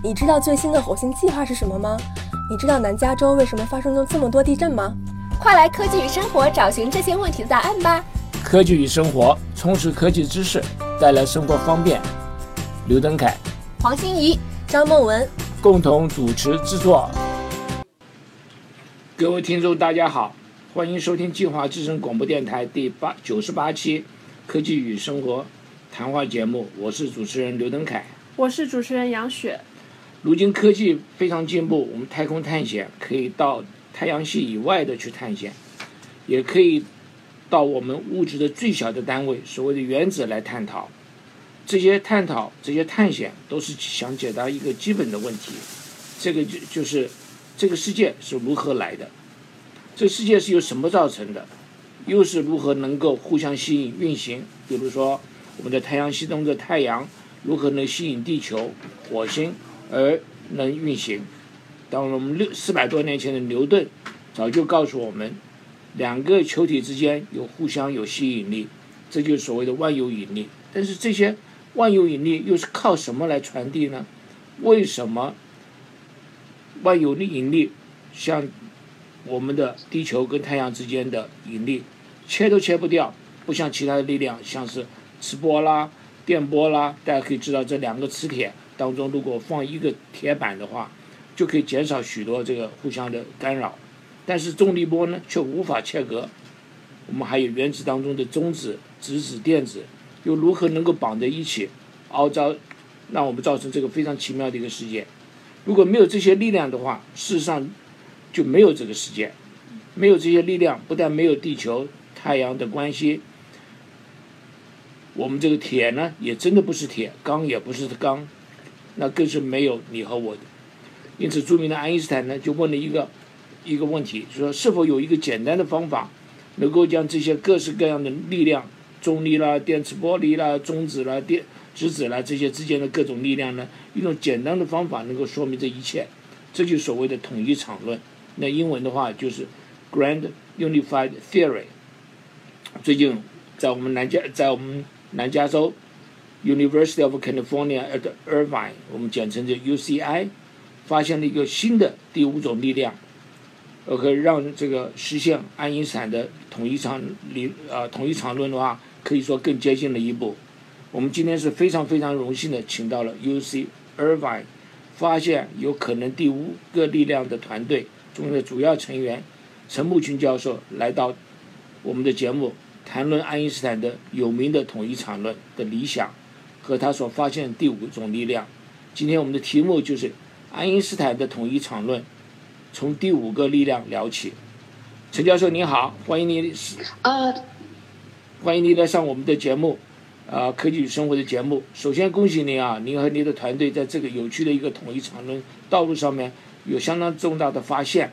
你知道最新的火星计划是什么吗？你知道南加州为什么发生了这么多地震吗？快来科技与生活找寻这些问题的答案吧！科技与生活，充实科技知识，带来生活方便。刘登凯、黄欣怡、张梦文共同主持制作。各位听众，大家好，欢迎收听计划之声广播电台第八九十八期科技与生活谈话节目，我是主持人刘登凯。我是主持人杨雪。如今科技非常进步，我们太空探险可以到太阳系以外的去探险，也可以到我们物质的最小的单位，所谓的原子来探讨。这些探讨、这些探险，都是想解答一个基本的问题：这个就就是这个世界是如何来的？这世界是由什么造成的？又是如何能够互相吸引运行？比如说，我们的太阳系中的太阳。如何能吸引地球、火星而能运行？当我们六四百多年前的牛顿早就告诉我们，两个球体之间有互相有吸引力，这就是所谓的万有引力。但是这些万有引力又是靠什么来传递呢？为什么万有引力像我们的地球跟太阳之间的引力切都切不掉？不像其他的力量，像是磁波啦。电波啦，大家可以知道，这两个磁铁当中，如果放一个铁板的话，就可以减少许多这个互相的干扰。但是重力波呢，却无法切割。我们还有原子当中的中子、质子、电子，又如何能够绑在一起，凹造，让我们造成这个非常奇妙的一个世界？如果没有这些力量的话，事实上就没有这个世界。没有这些力量，不但没有地球、太阳的关系。我们这个铁呢，也真的不是铁，钢也不是钢，那更是没有你和我的。因此，著名的爱因斯坦呢，就问了一个一个问题，说是否有一个简单的方法，能够将这些各式各样的力量，重力啦、电磁波力啦、中子啦、电质子啦这些之间的各种力量呢，一种简单的方法能够说明这一切，这就是所谓的统一场论。那英文的话就是 Grand Unified Theory。最近在我们南加，在我们南加州 University of California at Irvine，我们简称叫 UCI，发现了一个新的第五种力量，呃，可以让这个实现爱因斯坦的统一场理啊统一场论的话，可以说更接近了一步。我们今天是非常非常荣幸的，请到了 UC Irvine，发现有可能第五个力量的团队中的主要成员陈木群教授来到我们的节目。谈论爱因斯坦的有名的统一场论的理想，和他所发现的第五种力量。今天我们的题目就是爱因斯坦的统一场论，从第五个力量聊起。陈教授您好，欢迎您。呃，欢迎您来上我们的节目，啊，科技与生活的节目。首先恭喜您啊，您和您的团队在这个有趣的一个统一场论道路上面有相当重大的发现。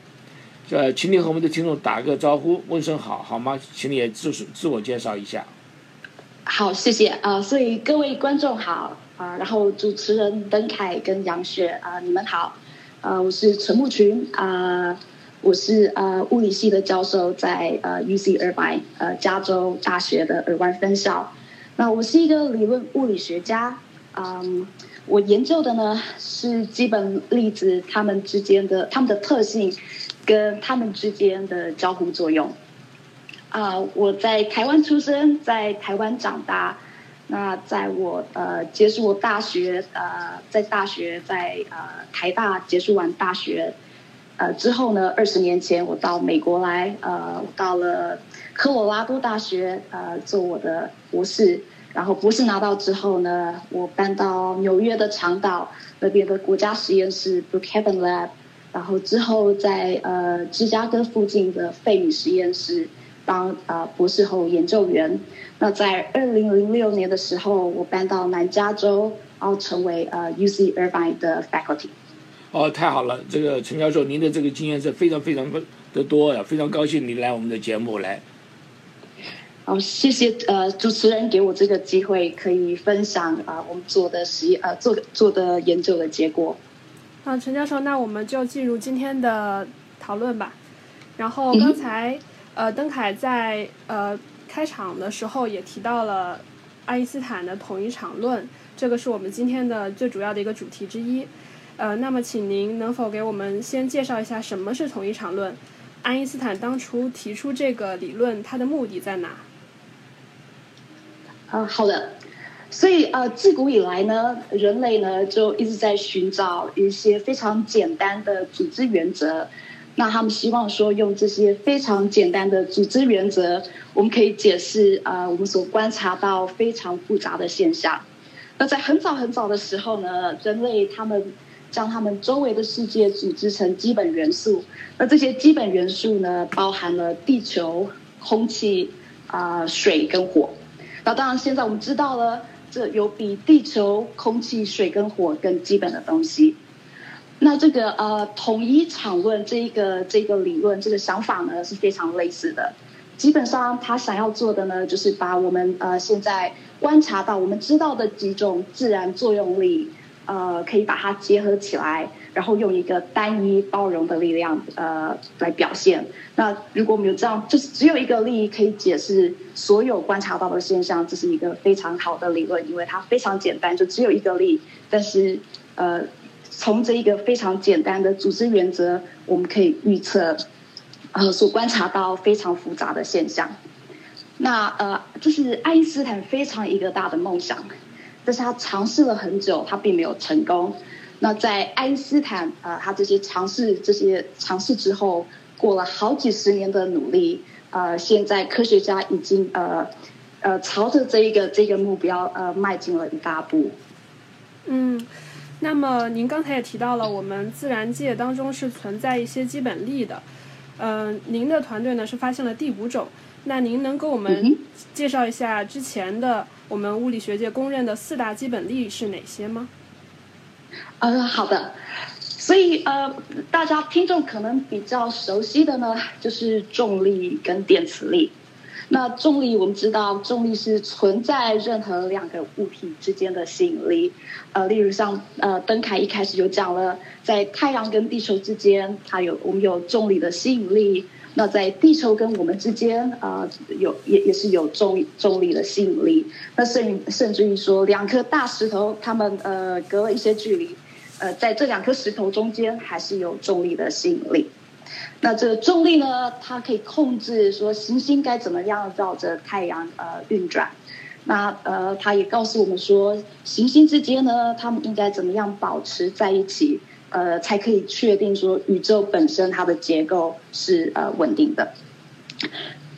呃，请你和我们的听众打个招呼，问声好，好吗？请你也自自我介绍一下。好，谢谢啊。所以各位观众好啊，然后主持人邓凯跟杨雪啊，你们好。啊，我是陈木群啊，我是呃物理系的教授，在呃 U C Irvine 呃加州大学的尔湾分校。那我是一个理论物理学家，嗯，我研究的呢是基本粒子它们之间的它们的特性。跟它们之间的交互作用。啊，我在台湾出生，在台湾长大。那在我呃结束我大学呃在大学在呃台大结束完大学呃之后呢，二十年前我到美国来呃我到了科罗拉多大学呃做我的博士。然后博士拿到之后呢，我搬到纽约的长岛那边的国家实验室 Brookhaven Lab。然后之后在呃芝加哥附近的费米实验室当呃博士后研究员。那在二零零六年的时候，我搬到南加州，然后成为呃 U C Irvine 的 faculty。哦，太好了！这个陈教授，您的这个经验是非常非常的多呀，非常高兴您来我们的节目来。好，谢谢呃主持人给我这个机会，可以分享啊我们做的实验呃做做的研究的结果。啊，陈教授，那我们就进入今天的讨论吧。然后刚才呃，邓凯在呃开场的时候也提到了爱因斯坦的统一场论，这个是我们今天的最主要的一个主题之一。呃，那么请您能否给我们先介绍一下什么是统一场论？爱因斯坦当初提出这个理论，它的目的在哪？呃，好的。所以呃，自古以来呢，人类呢就一直在寻找一些非常简单的组织原则。那他们希望说，用这些非常简单的组织原则，我们可以解释呃我们所观察到非常复杂的现象。那在很早很早的时候呢，人类他们将他们周围的世界组织成基本元素。那这些基本元素呢，包含了地球、空气、啊水跟火。那当然，现在我们知道了。这有比地球、空气、水跟火更基本的东西。那这个呃统一场论这一个这个理论这个想法呢是非常类似的。基本上他想要做的呢，就是把我们呃现在观察到、我们知道的几种自然作用力。呃，可以把它结合起来，然后用一个单一包容的力量，呃，来表现。那如果我们有这样，就是只有一个力可以解释所有观察到的现象，这是一个非常好的理论，因为它非常简单，就只有一个力。但是，呃，从这一个非常简单的组织原则，我们可以预测，呃，所观察到非常复杂的现象。那呃，这是爱因斯坦非常一个大的梦想。但是他尝试了很久，他并没有成功。那在爱因斯坦呃，他这些尝试这些尝试之后，过了好几十年的努力，呃，现在科学家已经呃呃朝着这一个这个目标呃迈进了一大步。嗯，那么您刚才也提到了，我们自然界当中是存在一些基本力的。嗯，您的团队呢是发现了第五种。那您能给我们介绍一下之前的？我们物理学界公认的四大基本力是哪些吗？呃，好的。所以呃，大家听众可能比较熟悉的呢，就是重力跟电磁力。那重力我们知道，重力是存在任何两个物体之间的吸引力。呃，例如像呃，登凯一开始就讲了，在太阳跟地球之间，它有我们有重力的吸引力。那在地球跟我们之间啊，有也也是有重重力的吸引力。那甚甚至于说，两颗大石头，它们呃隔了一些距离，呃，在这两颗石头中间还是有重力的吸引力。那这个重力呢，它可以控制说行星该怎么样绕着太阳呃运转。那呃，它也告诉我们说，行星之间呢，它们应该怎么样保持在一起。呃，才可以确定说宇宙本身它的结构是呃稳定的。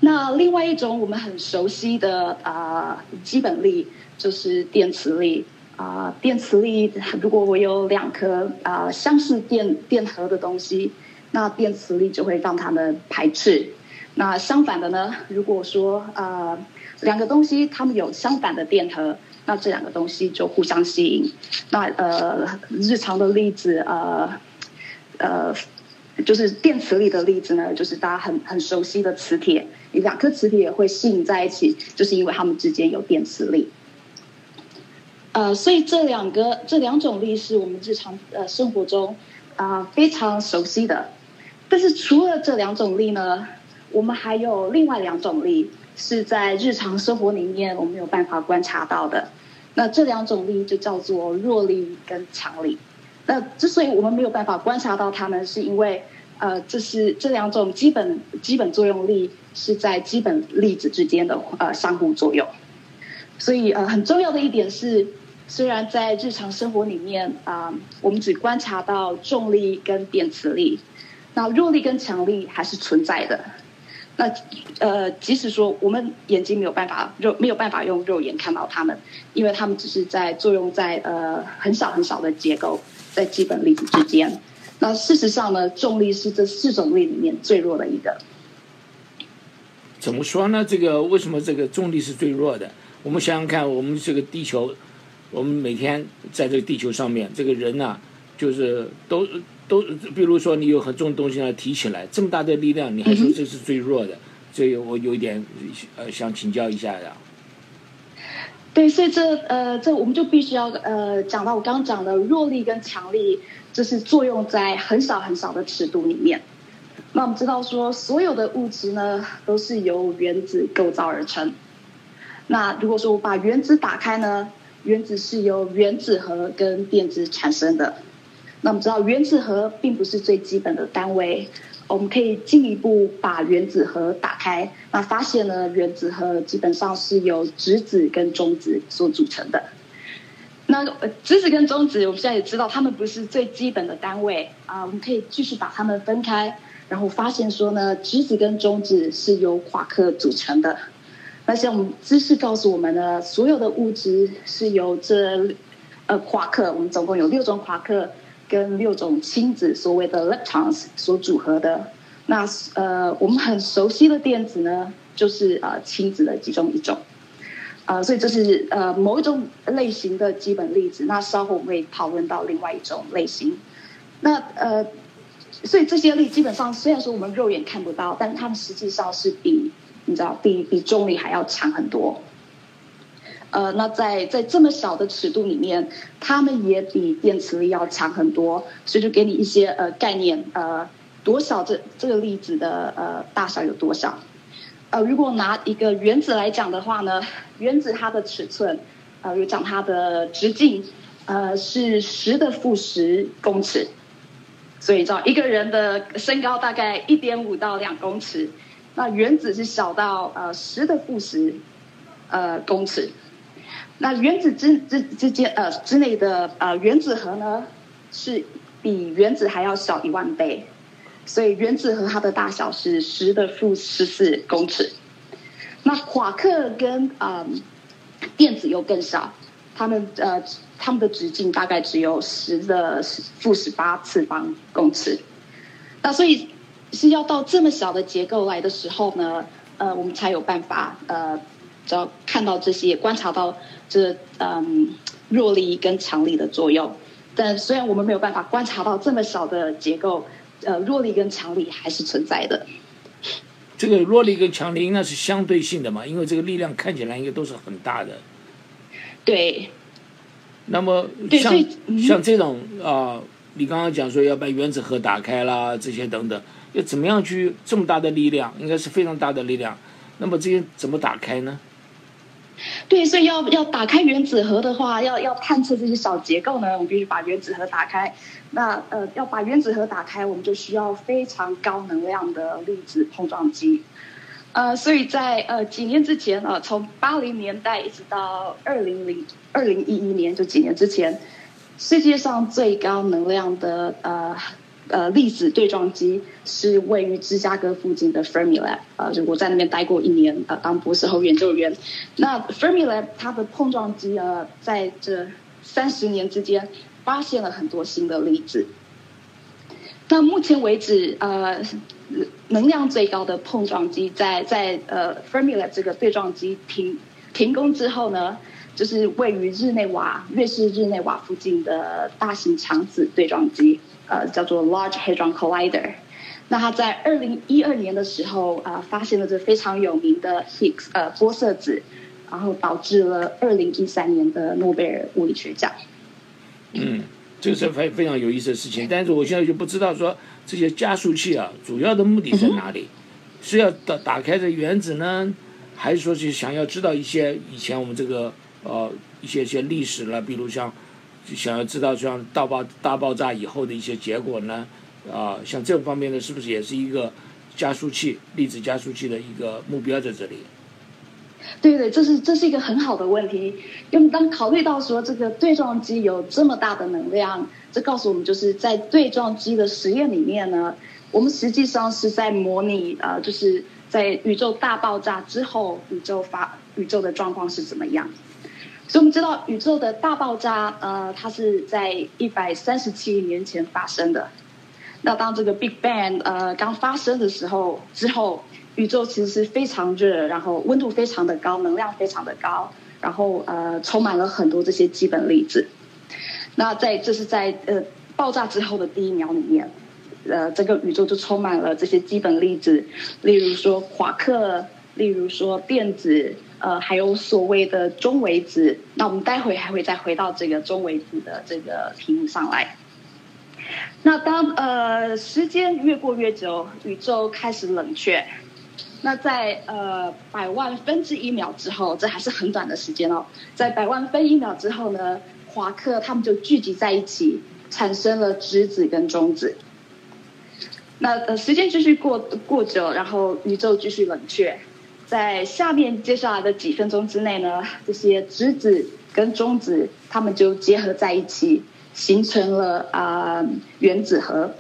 那另外一种我们很熟悉的啊基本力就是电磁力啊，电磁力如果我有两颗啊相似电电荷的东西，那电磁力就会让他们排斥。那相反的呢，如果说啊两个东西它们有相反的电荷。那这两个东西就互相吸引。那呃，日常的例子呃呃，就是电磁力的例子呢，就是大家很很熟悉的磁铁，两颗磁铁会吸引在一起，就是因为它们之间有电磁力。呃，所以这两个这两种力是我们日常呃生活中啊非常熟悉的。但是除了这两种力呢，我们还有另外两种力是在日常生活里面我们没有办法观察到的。那这两种力就叫做弱力跟强力。那之所以我们没有办法观察到它们，是因为呃，这是这两种基本基本作用力是在基本粒子之间的呃相互作用。所以呃，很重要的一点是，虽然在日常生活里面啊，我们只观察到重力跟电磁力，那弱力跟强力还是存在的。那呃，即使说我们眼睛没有办法肉没有办法用肉眼看到它们，因为它们只是在作用在呃很少很少的结构在基本粒子之间。那事实上呢，重力是这四种力里面最弱的一个。怎么说呢？这个为什么这个重力是最弱的？我们想想看，我们这个地球，我们每天在这个地球上面，这个人呢，就是都。都，比如说你有很重的东西要提起来，这么大的力量，你还说这是最弱的，所以我有一点呃想请教一下的。对，所以这呃这我们就必须要呃讲到我刚刚讲的弱力跟强力，这是作用在很少很少的尺度里面。那我们知道说，所有的物质呢都是由原子构造而成。那如果说我把原子打开呢，原子是由原子核跟电子产生的。那我们知道原子核并不是最基本的单位，我们可以进一步把原子核打开，那发现呢，原子核基本上是由质子跟中子所组成的。那质子跟中子，我们现在也知道，它们不是最基本的单位啊，我们可以继续把它们分开，然后发现说呢，质子跟中子是由夸克组成的。那像我们知识告诉我们呢，所有的物质是由这呃夸克，我们总共有六种夸克。跟六种亲子，所谓的 leptons 所组合的。那呃，我们很熟悉的电子呢，就是呃亲子的其中一种。呃，所以这是呃某一种类型的基本粒子。那稍后我们会讨论到另外一种类型。那呃，所以这些力基本上虽然说我们肉眼看不到，但它们实际上是比你知道比比重力还要强很多。呃，那在在这么小的尺度里面，它们也比电磁力要强很多，所以就给你一些呃概念，呃，多少这这个粒子的呃大小有多少？呃，如果拿一个原子来讲的话呢，原子它的尺寸，呃，有讲它的直径，呃，是十的负十公尺，所以知道一个人的身高大概一点五到两公尺，那原子是小到呃十的负十呃公尺。那原子之之之间呃之内的呃原子核呢，是比原子还要小一万倍，所以原子核它的大小是十的负十四公尺。那夸克跟嗯电子又更小，它们呃它们的直径大概只有十的负十八次方公尺。那所以是要到这么小的结构来的时候呢，呃我们才有办法呃。只要看到这些，观察到这嗯弱力跟强力的作用，但虽然我们没有办法观察到这么小的结构，呃，弱力跟强力还是存在的。这个弱力跟强力应该是相对性的嘛？因为这个力量看起来应该都是很大的。对。那么像像这种啊，你刚刚讲说要把原子核打开啦，这些等等，要怎么样去这么大的力量，应该是非常大的力量。那么这些怎么打开呢？对，所以要要打开原子核的话，要要探测这些小结构呢，我们必须把原子核打开。那呃，要把原子核打开，我们就需要非常高能量的粒子碰撞机。呃，所以在呃几年之前啊，从八零年代一直到二零零二零一一年，就几年之前，世界上最高能量的呃。呃，粒子对撞机是位于芝加哥附近的 Fermilab，呃，就我在那边待过一年，呃，当博士后研究员。那 Fermilab 它的碰撞机呃，在这三十年之间发现了很多新的粒子。那目前为止，呃，能量最高的碰撞机在在呃 Fermilab 这个对撞机停停工之后呢，就是位于日内瓦，瑞士日内瓦附近的大型强子对撞机。呃，叫做 Large Hadron Collider。那他在二零一二年的时候啊，发现了这非常有名的 Higgs 呃玻色子，然后导致了二零一三年的诺贝尔物理学奖。嗯，这个是非非常有意思的事情。但是我现在就不知道说这些加速器啊，主要的目的在哪里？是要打打开这原子呢，还是说是想要知道一些以前我们这个呃一些一些历史了，比如像。想要知道像大爆大爆炸以后的一些结果呢？啊，像这方面呢，是不是也是一个加速器粒子加速器的一个目标在这里？对对，这是这是一个很好的问题。因为当考虑到说这个对撞机有这么大的能量，这告诉我们就是在对撞机的实验里面呢，我们实际上是在模拟呃，就是在宇宙大爆炸之后，宇宙发宇宙的状况是怎么样。所以我们知道宇宙的大爆炸，呃，它是在一百三十七亿年前发生的。那当这个 Big Bang 呃刚发生的时候，之后宇宙其实是非常热，然后温度非常的高，能量非常的高，然后呃充满了很多这些基本粒子。那在这是在呃爆炸之后的第一秒里面，呃这个宇宙就充满了这些基本粒子，例如说夸克，例如说电子。呃，还有所谓的中微子，那我们待会还会再回到这个中微子的这个题目上来。那当呃时间越过越久，宇宙开始冷却，那在呃百万分之一秒之后，这还是很短的时间哦，在百万分一秒之后呢，夸克他们就聚集在一起，产生了质子跟中子。那呃，时间继续过过久，然后宇宙继续冷却，在下面接下来的几分钟之内呢，这些质子跟中子它们就结合在一起，形成了啊原子核。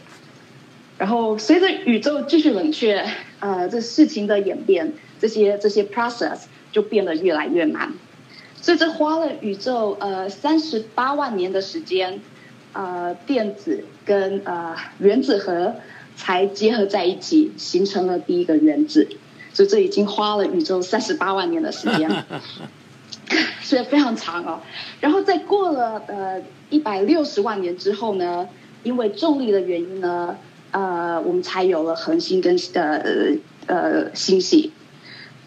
然后随着宇宙继续冷却，呃，这事情的演变，这些这些 process 就变得越来越慢。所以这花了宇宙呃三十八万年的时间，呃，电子跟呃原子核才结合在一起，形成了第一个原子。所以这已经花了宇宙三十八万年的时间，所以非常长哦。然后在过了呃一百六十万年之后呢，因为重力的原因呢。呃，我们才有了恒星跟呃呃星系，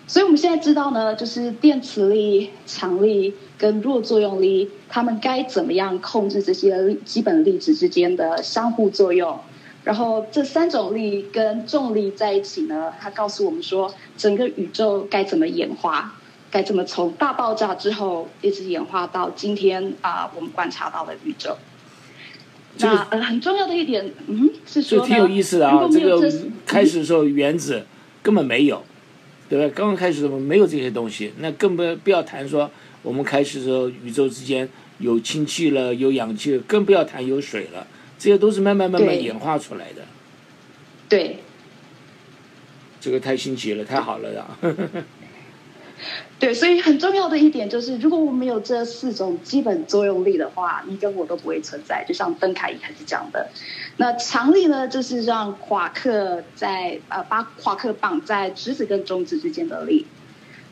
所以我们现在知道呢，就是电磁力、强力跟弱作用力，它们该怎么样控制这些基本粒子之间的相互作用？然后这三种力跟重力在一起呢，它告诉我们说，整个宇宙该怎么演化，该怎么从大爆炸之后一直演化到今天啊，我们观察到的宇宙。那呃，很重要的一点，嗯，是说挺有意思的啊。这个开始的时候原子根本没有，对吧？刚刚开始的时候没有这些东西，那更不不要谈说我们开始的时候宇宙之间有氢气了，有氧气了，更不要谈有水了，这些都是慢慢慢慢演化出来的。对，这个太新奇了，太好了呀！对，所以很重要的一点就是，如果我们有这四种基本作用力的话，你跟我都不会存在。就像邓凯一开始讲的，那强力呢，就是让夸克在呃把夸克绑在质子跟中子之间的力。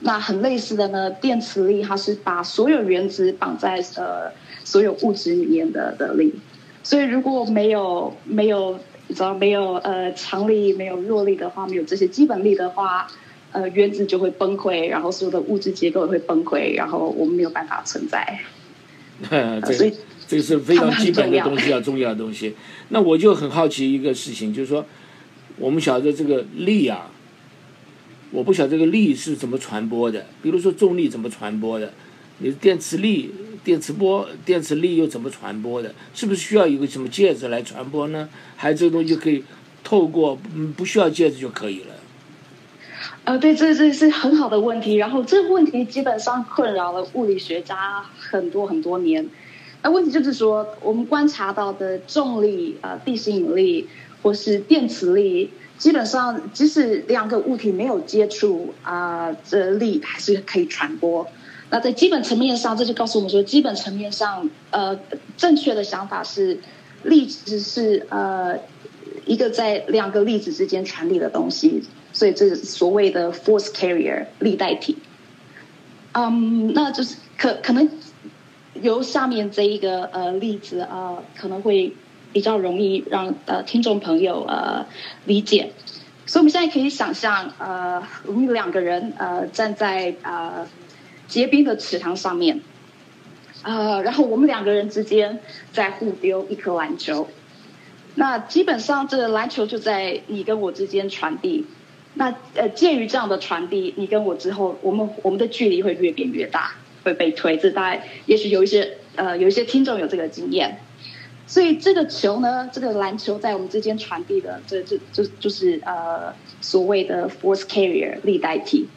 那很类似的呢，电磁力它是把所有原子绑在呃所有物质里面的的力。所以如果没有没有你知道没有呃强力没有弱力的话，没有这些基本力的话。呃，原子就会崩溃，然后所有的物质结构也会崩溃，然后我们没有办法存在。所以这个是非常基本的东西啊，重要的东西。那我就很好奇一个事情，就是说，我们晓得这个力啊，我不晓得这个力是怎么传播的。比如说重力怎么传播的？你的电磁力、电磁波、电磁力又怎么传播的？是不是需要有个什么介质来传播呢？还是这个东西可以透过嗯不需要介质就可以了？呃，对，这这是很好的问题。然后这个问题基本上困扰了物理学家很多很多年。那问题就是说，我们观察到的重力、呃，地心引力或是电磁力，基本上即使两个物体没有接触啊，这力还是可以传播。那在基本层面上，这就告诉我们说，基本层面上，呃，正确的想法是，粒子是呃一个在两个粒子之间传递的东西。所以这是所谓的 force carrier 力代体，嗯，那就是可可能由下面这一个呃例子啊，可能会比较容易让呃听众朋友呃理解。所以我们现在可以想象，呃，我们两个人呃站在呃结冰的池塘上面，呃，然后我们两个人之间在互丢一颗篮球，那基本上这个篮球就在你跟我之间传递。那呃，鉴于这样的传递，你跟我之后，我们我们的距离会越变越大，会被推。这大概也许有一些呃，有一些听众有这个经验。所以这个球呢，这个篮球在我们之间传递的，这这就就是呃所谓的 force carrier 力代体。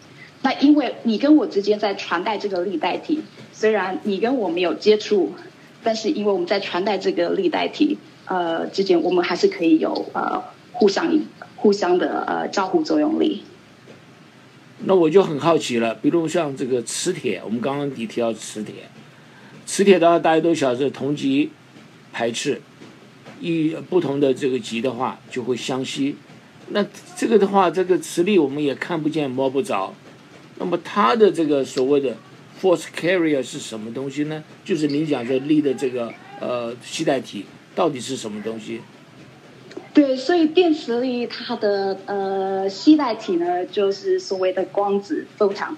那因为你跟我之间在传带这个力代体，虽然你跟我没有接触，但是因为我们在传带这个力代体呃之间，我们还是可以有呃互相。互相的呃交互作用力。那我就很好奇了，比如像这个磁铁，我们刚刚提提到磁铁，磁铁的话大家都晓得同极排斥，一不同的这个极的话就会相吸。那这个的话，这个磁力我们也看不见摸不着。那么它的这个所谓的 force carrier 是什么东西呢？就是你讲说力的这个呃吸带体到底是什么东西？对，所以电磁力它的呃吸带体呢，就是所谓的光子非常。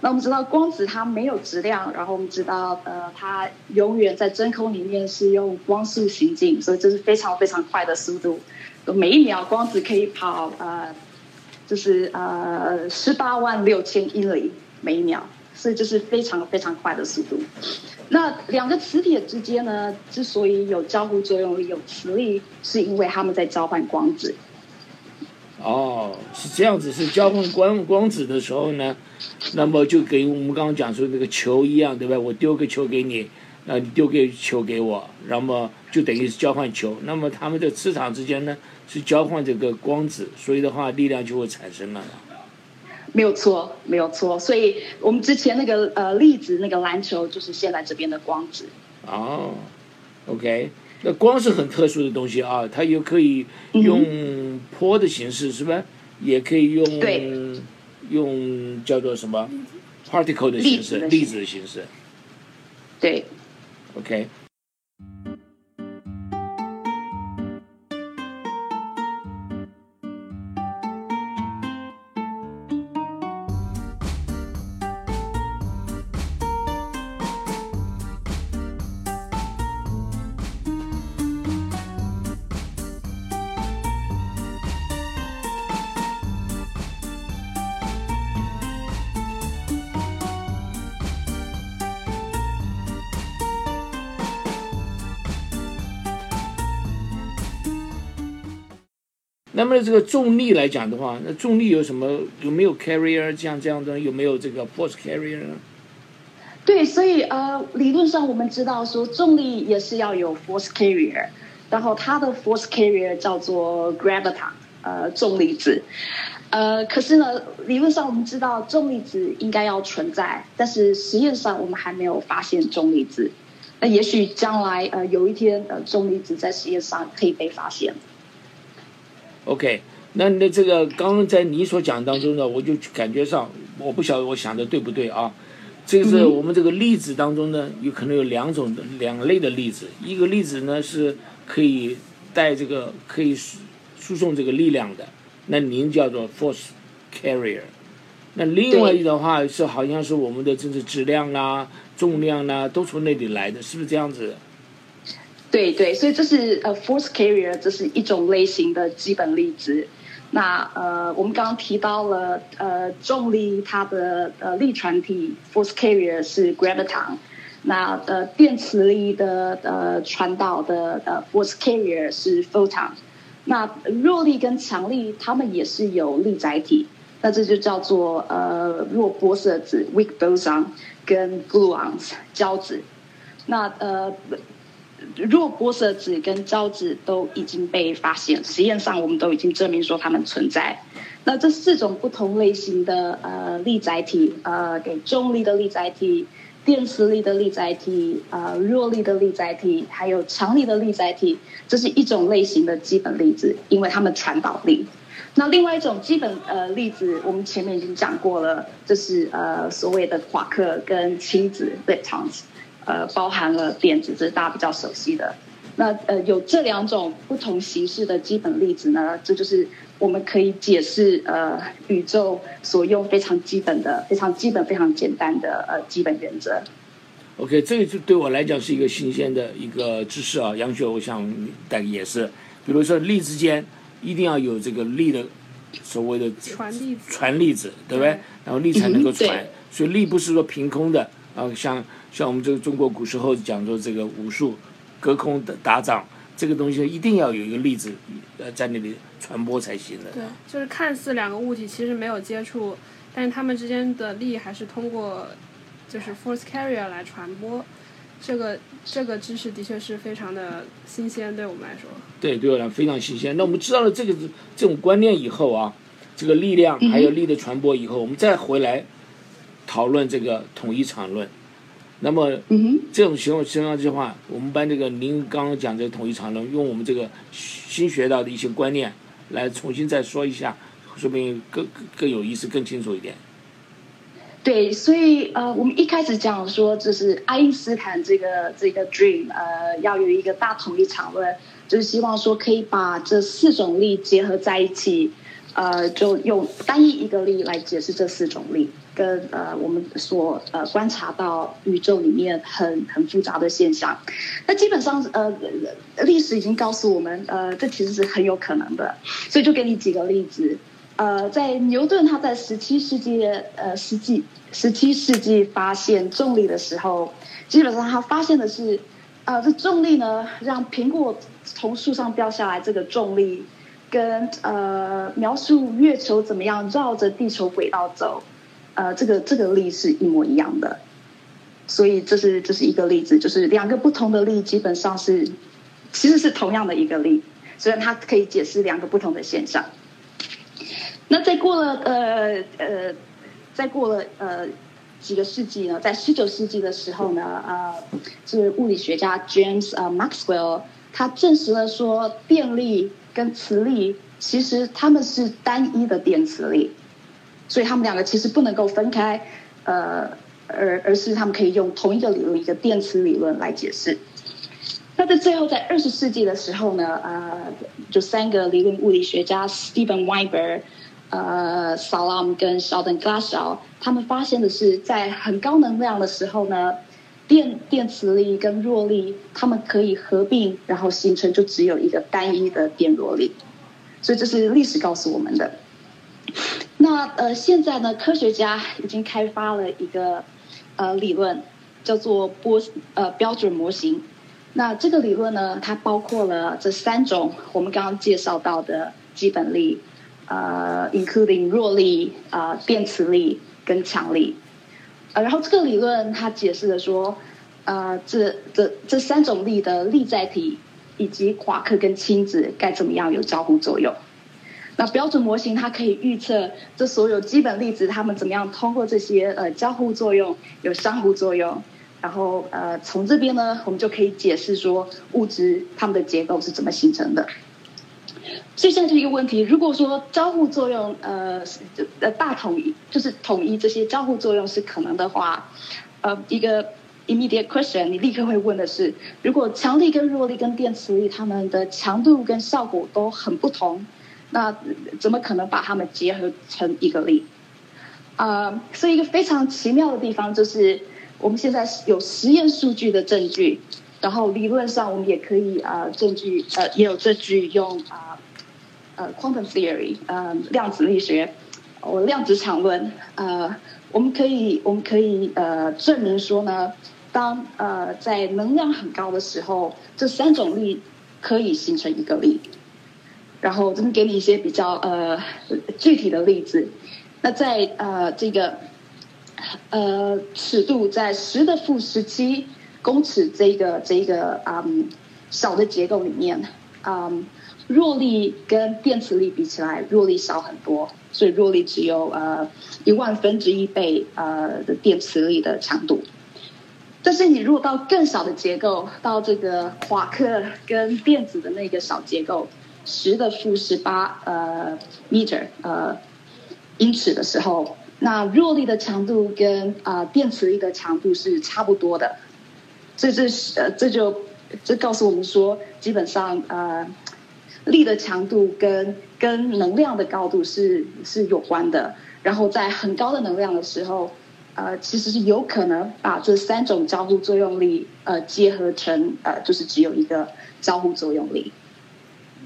那我们知道光子它没有质量，然后我们知道呃它永远在真空里面是用光速行进，所以这是非常非常快的速度。每一秒光子可以跑呃就是呃十八万六千英里每秒，所以这是非常非常快的速度。那两个磁铁之间呢，之所以有交互作用力、有磁力，是因为它们在交换光子。哦，是这样子，是交换光光子的时候呢，那么就跟我们刚刚讲说那个球一样，对吧？我丢个球给你，那你丢给球给我，那么就等于是交换球。那么他们的磁场之间呢，是交换这个光子，所以的话力量就会产生了。没有错，没有错。所以我们之前那个呃粒子那个篮球，就是现在这边的光子。哦，OK。那光是很特殊的东西啊，它又可以用波的形式，是吧？也可以用用叫做什么 particle 的形式，粒子的形式。对。OK。那么这个重力来讲的话，那重力有什么？有没有 carrier 这样这样的？有没有这个 force carrier 呢？对，所以呃，理论上我们知道说重力也是要有 force carrier，然后它的 force carrier 叫做 graviton，呃，重力子。呃，可是呢，理论上我们知道重力子应该要存在，但是实验上我们还没有发现重力子。那也许将来呃有一天呃重力子在实验上可以被发现。OK，那那这个刚刚在你所讲当中呢，我就感觉上，我不晓得我想的对不对啊？这个是我们这个例子当中呢，有可能有两种的两类的例子，一个例子呢是可以带这个可以输输送这个力量的，那您叫做 force carrier。那另外一的话是好像是我们的就是质量啦、重量啦都从那里来的，是不是这样子？对对，所以这是呃 force carrier，这是一种类型的基本粒子。那呃，我们刚刚提到了呃重力它的呃力传体 force carrier 是 graviton，那呃电磁力的呃传导的呃 force carrier 是 photon。那弱力跟强力它们也是有力载体，那这就叫做呃弱玻色子 weak boson 跟 gluons 胶子。那呃。弱玻色子跟胶子都已经被发现，实验上我们都已经证明说它们存在。那这四种不同类型的呃力载体，呃给重力的力载体、电磁力的力载体、呃弱力的力载体，还有强力的力载体，这是一种类型的基本粒子，因为它们传导力。那另外一种基本呃粒子，我们前面已经讲过了，这是呃所谓的夸克跟氢子 leptons。呃，包含了电子，这是大家比较熟悉的。那呃，有这两种不同形式的基本粒子呢，这就是我们可以解释呃宇宙所用非常基本的、非常基本、非常简单的呃基本原则。OK，这个就对我来讲是一个新鲜的一个知识啊。杨雪，我想大概也是，比如说力之间一定要有这个力的所谓的传粒子，传粒子，对不对？然后力才能够传，所以力不是说凭空的啊，像。像我们这个中国古时候讲说这个武术，隔空的打掌，这个东西一定要有一个例子，呃，在那里传播才行的。对，就是看似两个物体其实没有接触，但是它们之间的力还是通过，就是 force carrier 来传播。这个这个知识的确是非常的新鲜，对我们来说。对，对我来非常新鲜。那我们知道了这个这种观念以后啊，这个力量还有力的传播以后，我们再回来讨论这个统一场论。那么，这种情况情况之下，我们班这个您刚刚讲这个统一场论，用我们这个新学到的一些观念来重新再说一下，说不定更更有意思、更清楚一点。对，所以呃，我们一开始讲说，就是爱因斯坦这个这个 dream，呃，要有一个大统一场论，就是希望说可以把这四种力结合在一起，呃，就用单一一个力来解释这四种力。跟呃，我们所呃观察到宇宙里面很很复杂的现象，那基本上呃历史已经告诉我们，呃，这其实是很有可能的，所以就给你几个例子，呃，在牛顿他在十七世纪呃世纪十七世纪发现重力的时候，基本上他发现的是，呃，这重力呢让苹果从树上掉下来这个重力，跟呃描述月球怎么样绕着地球轨道走，呃，这个这个力是一模一样的。所以这是这是一个例子，就是两个不同的力基本上是其实是同样的一个力，虽然它可以解释两个不同的现象。那再过了呃呃，再过了呃几个世纪呢，在十九世纪的时候呢，呃，是物理学家 James 呃 Maxwell 他证实了说，电力跟磁力其实他们是单一的电磁力，所以他们两个其实不能够分开，呃，而而是他们可以用同一个理论，一个电磁理论来解释。那在最后，在二十世纪的时候呢，呃，就三个理论物理学家 Stephen Weiber。呃，Salam 跟 Sheldon Glashow，他们发现的是，在很高能量的时候呢，电电磁力跟弱力，他们可以合并，然后形成就只有一个单一的电弱力。所以这是历史告诉我们的。那呃，现在呢，科学家已经开发了一个呃理论，叫做波呃标准模型。那这个理论呢，它包括了这三种我们刚刚介绍到的基本力。呃，including 弱力、啊电磁力跟强力，呃，然后这个理论它解释了说，呃，这这这三种力的力载体以及夸克跟氢子该怎么样有交互作用。那标准模型它可以预测这所有基本粒子它们怎么样通过这些呃交互作用有相互作用，然后呃从这边呢我们就可以解释说物质它们的结构是怎么形成的。所以现在就一个问题，如果说交互作用，呃，呃，大统一就是统一这些交互作用是可能的话，呃，一个 immediate question，你立刻会问的是，如果强力跟弱力跟电磁力它们的强度跟效果都很不同，那怎么可能把它们结合成一个力？啊，所以一个非常奇妙的地方就是，我们现在有实验数据的证据，然后理论上我们也可以啊，证据呃也有证据用啊。呃，quantum theory，呃，量子力学，我量子场论，呃，我们可以，我们可以呃证明说呢，当呃在能量很高的时候，这三种力可以形成一个力。然后这边给你一些比较呃具体的例子，那在呃这个呃尺度在十的负十七公尺这个这个嗯小的结构里面，嗯。弱力跟电磁力比起来，弱力小很多，所以弱力只有呃一万分之一倍呃的电磁力的强度。但是你如果到更小的结构，到这个夸克跟电子的那个小结构，十的负十八呃 meter 呃英尺的时候，那弱力的强度跟啊电磁力的强度是差不多的。这这是呃这就这告诉我们说，基本上呃。力的强度跟跟能量的高度是是有关的，然后在很高的能量的时候，呃，其实是有可能把这三种交互作用力呃结合成呃，就是只有一个交互作用力。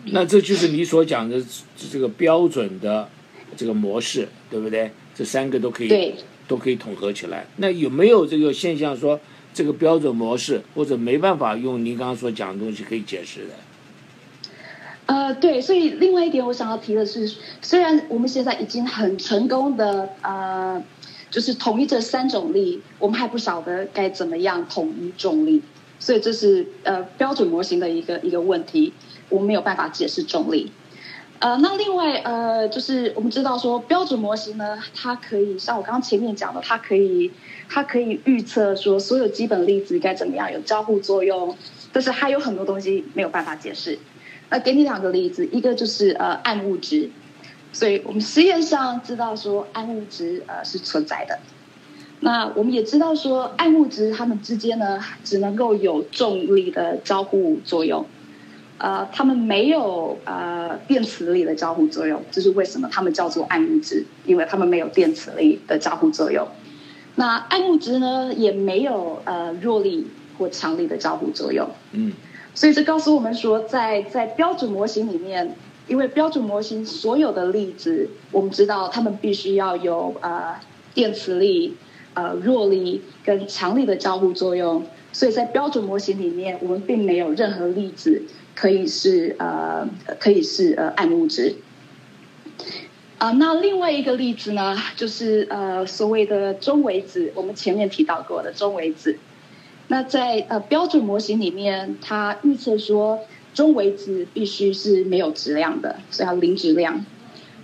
那这就是你所讲的这个标准的这个模式，对不对？这三个都可以都可以统合起来。那有没有这个现象说这个标准模式或者没办法用您刚刚所讲的东西可以解释的？呃，对，所以另外一点我想要提的是，虽然我们现在已经很成功的呃，就是统一这三种力，我们还不晓得该怎么样统一重力，所以这是呃标准模型的一个一个问题，我们没有办法解释重力。呃，那另外呃，就是我们知道说标准模型呢，它可以像我刚刚前面讲的，它可以它可以预测说所有基本粒子该怎么样有交互作用，但是还有很多东西没有办法解释。呃，给你两个例子，一个就是呃暗物质，所以我们实验上知道说暗物质呃是存在的。那我们也知道说暗物质它们之间呢只能够有重力的交互作用，呃，它们没有呃电磁力的交互作用，这是为什么它们叫做暗物质？因为它们没有电磁力的交互作用。那暗物质呢也没有呃弱力或强力的交互作用。嗯。所以这告诉我们说，在在标准模型里面，因为标准模型所有的粒子，我们知道它们必须要有呃电磁力、呃弱力跟强力的交互作用，所以在标准模型里面，我们并没有任何粒子可以是呃可以是呃暗物质。啊，那另外一个例子呢，就是呃所谓的中微子，我们前面提到过的中微子。那在呃标准模型里面，它预测说中微子必须是没有质量的，所以要零质量。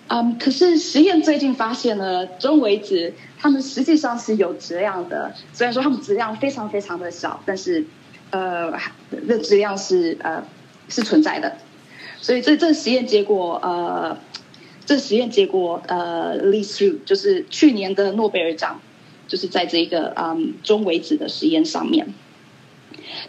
嗯，可是实验最近发现了中微子，它们实际上是有质量的，虽然说它们质量非常非常的小，但是呃的质量是呃是存在的。所以这这实验结果呃。这实验结果，呃，lead to 就是去年的诺贝尔奖，就是在这一个嗯中微子的实验上面。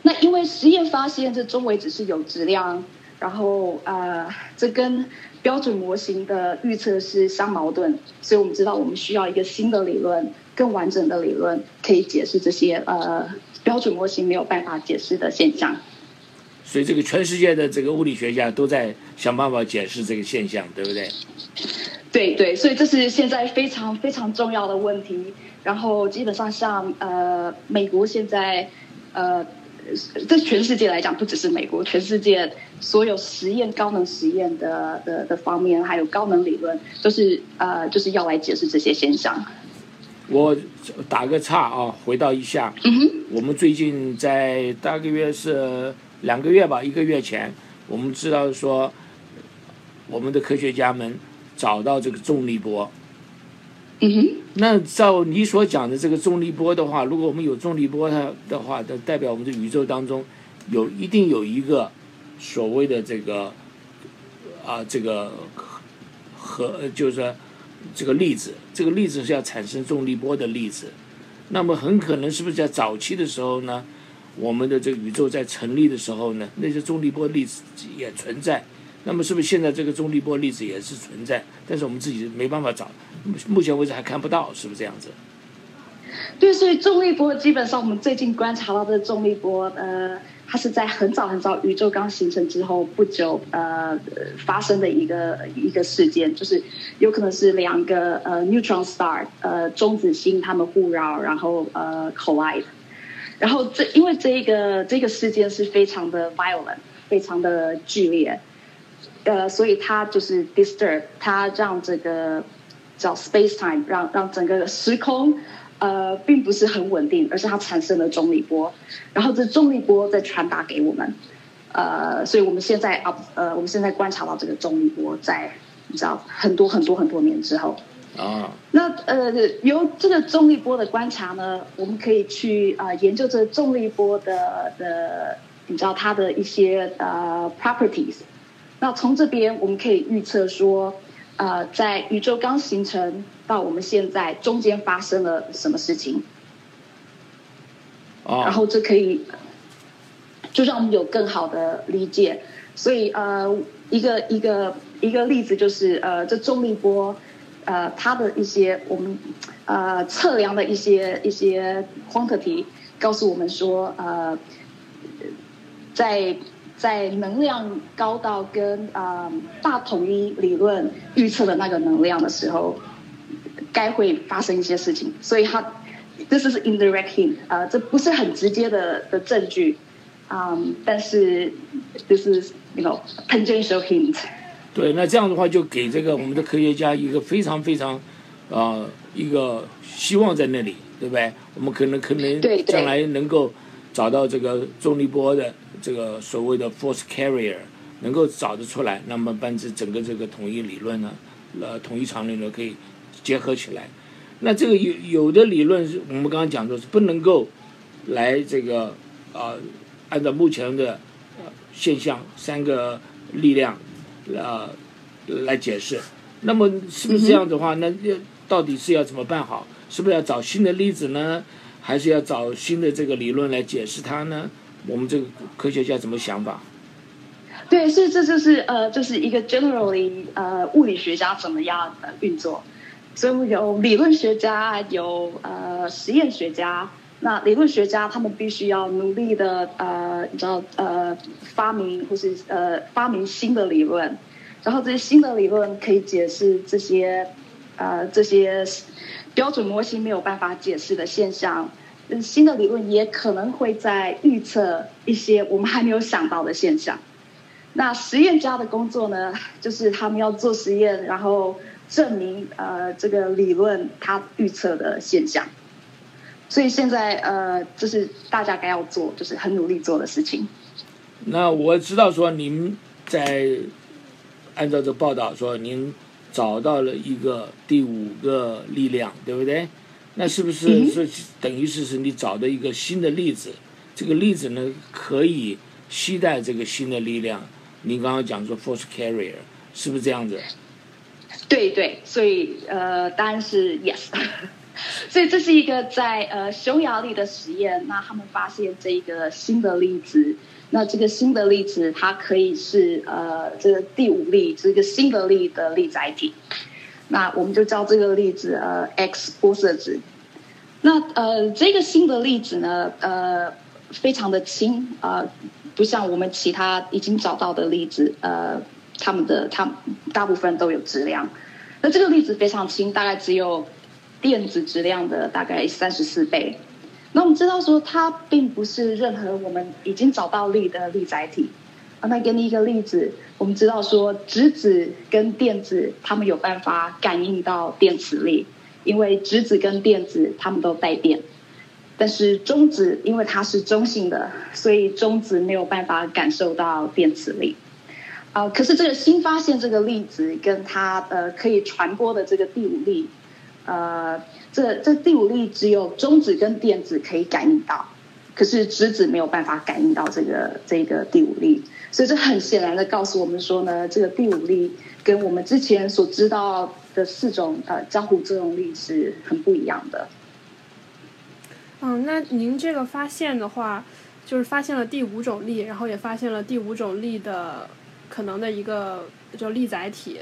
那因为实验发现这中微子是有质量，然后呃，这跟标准模型的预测是相矛盾，所以我们知道我们需要一个新的理论，更完整的理论，可以解释这些呃标准模型没有办法解释的现象。所以，这个全世界的这个物理学家都在想办法解释这个现象，对不对？对对，所以这是现在非常非常重要的问题。然后，基本上像呃，美国现在呃，在全世界来讲，不只是美国，全世界所有实验高能实验的的的方面，还有高能理论，都是呃，就是要来解释这些现象。我打个岔啊，回到一下，我们最近在大约是。两个月吧，一个月前，我们知道说，我们的科学家们找到这个重力波。嗯哼。那照你所讲的这个重力波的话，如果我们有重力波它的话，它代表我们的宇宙当中有一定有一个所谓的这个啊这个和就是说这个粒子，这个粒子是要产生重力波的粒子。那么很可能是不是在早期的时候呢？我们的这个宇宙在成立的时候呢，那些重力波粒子也存在。那么是不是现在这个重力波粒子也是存在？但是我们自己没办法找，目前为止还看不到，是不是这样子？对，所以重力波基本上我们最近观察到的重力波，呃，它是在很早很早宇宙刚形成之后不久，呃，发生的一个一个事件，就是有可能是两个呃 neutron star，呃，中子星它们互扰，然后呃 collide。然后这因为这一个这个事件是非常的 violent，非常的剧烈，呃，所以它就是 disturb，它让这个叫 space time，让让整个时空呃并不是很稳定，而是它产生了重力波，然后这重力波再传达给我们，呃，所以我们现在啊呃我们现在观察到这个重力波在你知道很多很多很多年之后。啊，那呃，由这个重力波的观察呢，我们可以去啊研究这重力波的的，你知道它的一些呃 properties。那从这边我们可以预测说，呃，在宇宙刚形成到我们现在中间发生了什么事情。哦。然后这可以，就让我们有更好的理解。所以呃，一个一个一个例子就是呃，这重力波。呃，它的一些我们呃测量的一些一些 quantity 告诉我们说，呃，在在能量高到跟啊大统一理论预测的那个能量的时候，该会发生一些事情。所以它这是 indirect hint，呃，这不是很直接的的证据，嗯，但是就是 you know tangential hint。对，那这样的话就给这个我们的科学家一个非常非常，啊，一个希望在那里，对不对？我们可能可能将来能够找到这个重力波的这个所谓的 force carrier，能够找得出来，那么把这整个这个统一理论呢，呃，统一场理论可以结合起来。那这个有有的理论是我们刚刚讲的是不能够来这个啊，按照目前的现象三个力量。呃，来解释，那么是不是这样的话？那要到底是要怎么办好？是不是要找新的例子呢？还是要找新的这个理论来解释它呢？我们这个科学家怎么想法？对，是这就是呃，就是一个 generally 呃物理学家怎么样的运作？所以有理论学家，有呃实验学家。那理论学家他们必须要努力的呃，你知道呃发明或是呃发明新的理论，然后这些新的理论可以解释这些呃这些标准模型没有办法解释的现象。新的理论也可能会在预测一些我们还没有想到的现象。那实验家的工作呢，就是他们要做实验，然后证明呃这个理论它预测的现象。所以现在呃，这是大家该要做，就是很努力做的事情。那我知道说您在按照这报道说您找到了一个第五个力量，对不对？那是不是是等于是是你找的一个新的例子？这个例子呢可以携带这个新的力量？您刚刚讲说 force carrier 是不是这样子？对对，所以呃，答案是 yes。所以这是一个在呃匈牙利的实验，那他们发现这一个新的粒子，那这个新的粒子它可以是呃这个第五粒，这个新的粒的粒载体，那我们就叫这个粒子呃 X 玻色子。那呃这个新的粒子呢呃非常的轻啊，不像我们其他已经找到的粒子呃它们的它大部分都有质量，那这个粒子非常轻，大概只有。电子质量的大概三十四倍，那我们知道说它并不是任何我们已经找到力的力载体。那给你一个例子，我们知道说质子跟电子它们有办法感应到电磁力，因为质子跟电子它们都带电，但是中子因为它是中性的，所以中子没有办法感受到电磁力。啊，可是这个新发现这个粒子跟它呃可以传播的这个第五力。呃，这这第五力只有中子跟电子可以感应到，可是质子没有办法感应到这个这个第五力，所以这很显然的告诉我们说呢，这个第五力跟我们之前所知道的四种呃交互作用力是很不一样的。嗯，那您这个发现的话，就是发现了第五种力，然后也发现了第五种力的可能的一个就力载体，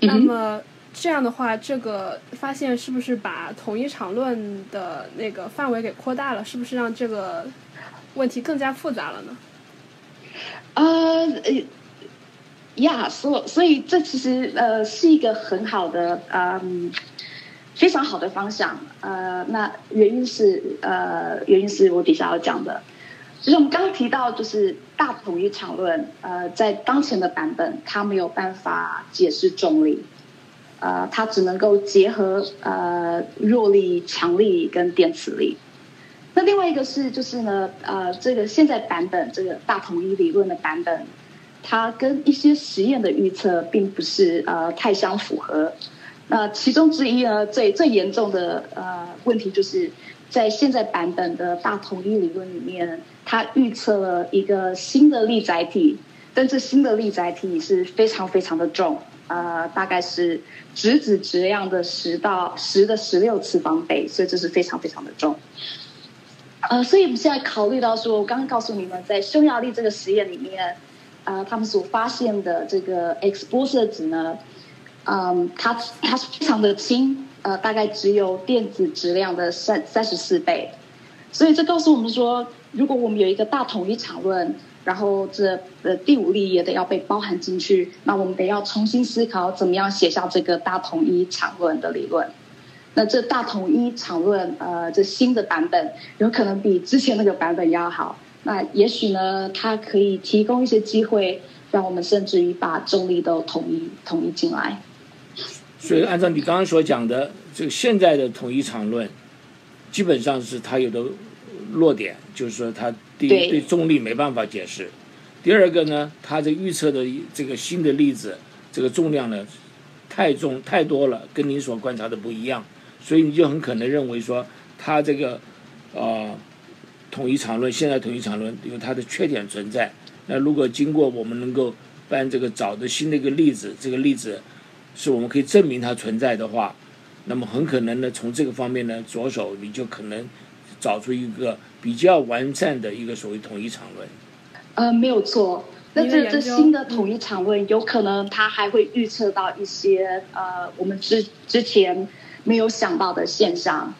那么。这样的话，这个发现是不是把统一场论的那个范围给扩大了？是不是让这个问题更加复杂了呢？呃，呀，所所以这其实呃是一个很好的嗯非常好的方向。呃，那原因是呃原因是我底下要讲的，就是我们刚提到，就是大统一场论呃在当前的版本，它没有办法解释重力。呃，它只能够结合呃弱力、强力跟电磁力。那另外一个是，就是呢，呃，这个现在版本这个大统一理论的版本，它跟一些实验的预测并不是呃太相符合。那其中之一呢，最最严重的呃问题，就是在现在版本的大统一理论里面，它预测了一个新的力载体，但这新的力载体是非常非常的重。呃，大概是质子质量的十到十的十六次方倍，所以这是非常非常的重。呃，所以我们现在考虑到说，我刚刚告诉你们，在匈牙利这个实验里面，呃，他们所发现的这个 X 玻色子呢，嗯，它它是非常的轻，呃，大概只有电子质量的三三十四倍，所以这告诉我们说，如果我们有一个大统一场论。然后这呃第五例也得要被包含进去，那我们得要重新思考怎么样写下这个大统一场论的理论。那这大统一场论呃这新的版本有可能比之前那个版本要好。那也许呢，它可以提供一些机会，让我们甚至于把重力都统一统一进来。所以按照你刚刚所讲的，这个现在的统一场论，基本上是它有的弱点，就是说它。第一，对重力没办法解释；第二个呢，它这预测的这个新的粒子，这个重量呢太重太多了，跟您所观察的不一样，所以你就很可能认为说，它这个啊统一场论，现在统一场论有它的缺点存在。那如果经过我们能够办这个找的新的一个粒子，这个粒子是我们可以证明它存在的话，那么很可能呢，从这个方面呢着手，你就可能找出一个。比较完善的一个所谓统一场论，呃，没有错。那这这新的统一场论，有可能它还会预测到一些呃，我们之之前没有想到的现象。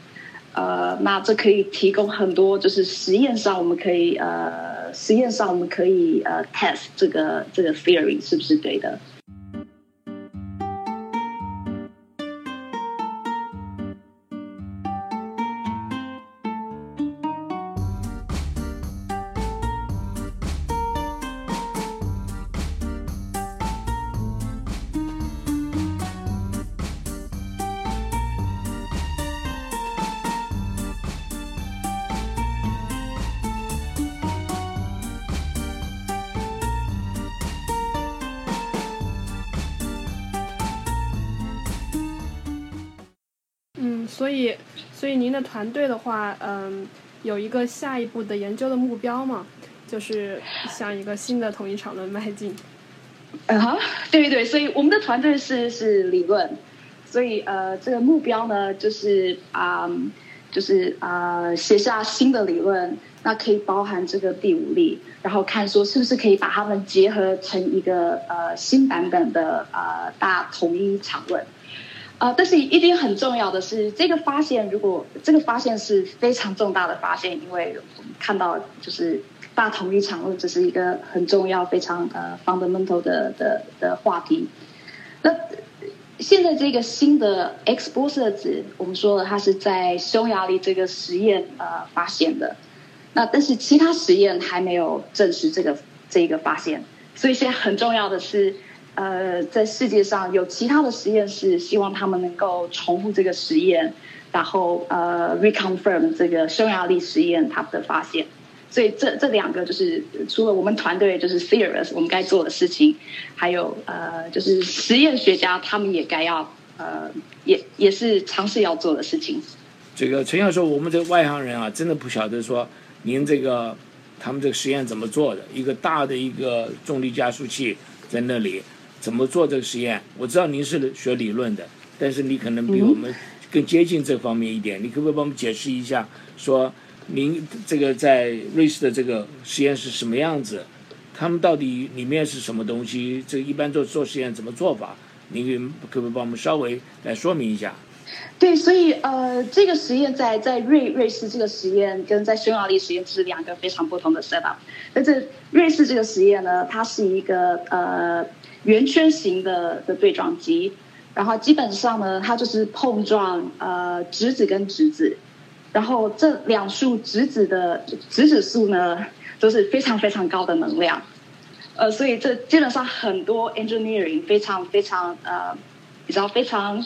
呃，那这可以提供很多，就是实验上我们可以呃，实验上我们可以呃 test 这个这个 theory 是不是对的。所以，所以您的团队的话，嗯，有一个下一步的研究的目标吗？就是向一个新的统一场论迈进。嗯哈，对对对，所以我们的团队是是理论，所以呃，这个目标呢，就是啊、就是啊、写下新的理论，那可以包含这个第五例，然后看说是不是可以把它们结合成一个呃新版本的呃大统一场论。啊、但是一定很重要的是，这个发现如果这个发现是非常重大的发现，因为看到就是大同一场论这是一个很重要、非常呃 fundamental 的的的话题。那现在这个新的 X 波色子，我们说了它是在匈牙利这个实验呃发现的，那但是其他实验还没有证实这个这一个发现，所以现在很重要的是。呃，在世界上有其他的实验室，希望他们能够重复这个实验，然后呃 reconfirm 这个匈牙利实验他们的发现。所以这这两个就是除了我们团队就是 serious 我们该做的事情，还有呃就是实验学家他们也该要呃也也是尝试要做的事情。这个陈教授，我们这外行人啊，真的不晓得说您这个他们这个实验怎么做的，一个大的一个重力加速器在那里。怎么做这个实验？我知道您是学理论的，但是你可能比我们更接近这方面一点。你可不可以帮我们解释一下，说您这个在瑞士的这个实验是什么样子？他们到底里面是什么东西？这个一般做做实验怎么做法？您可不可以帮我们稍微来说明一下？对，所以呃，这个实验在在瑞瑞士这个实验跟在匈牙利实验是两个非常不同的 setup。但是瑞士这个实验呢，它是一个呃。圆圈形的的对撞机，然后基本上呢，它就是碰撞呃质子跟质子，然后这两束质子的质子数呢都是非常非常高的能量，呃，所以这基本上很多 engineering 非常非常呃，你知道非常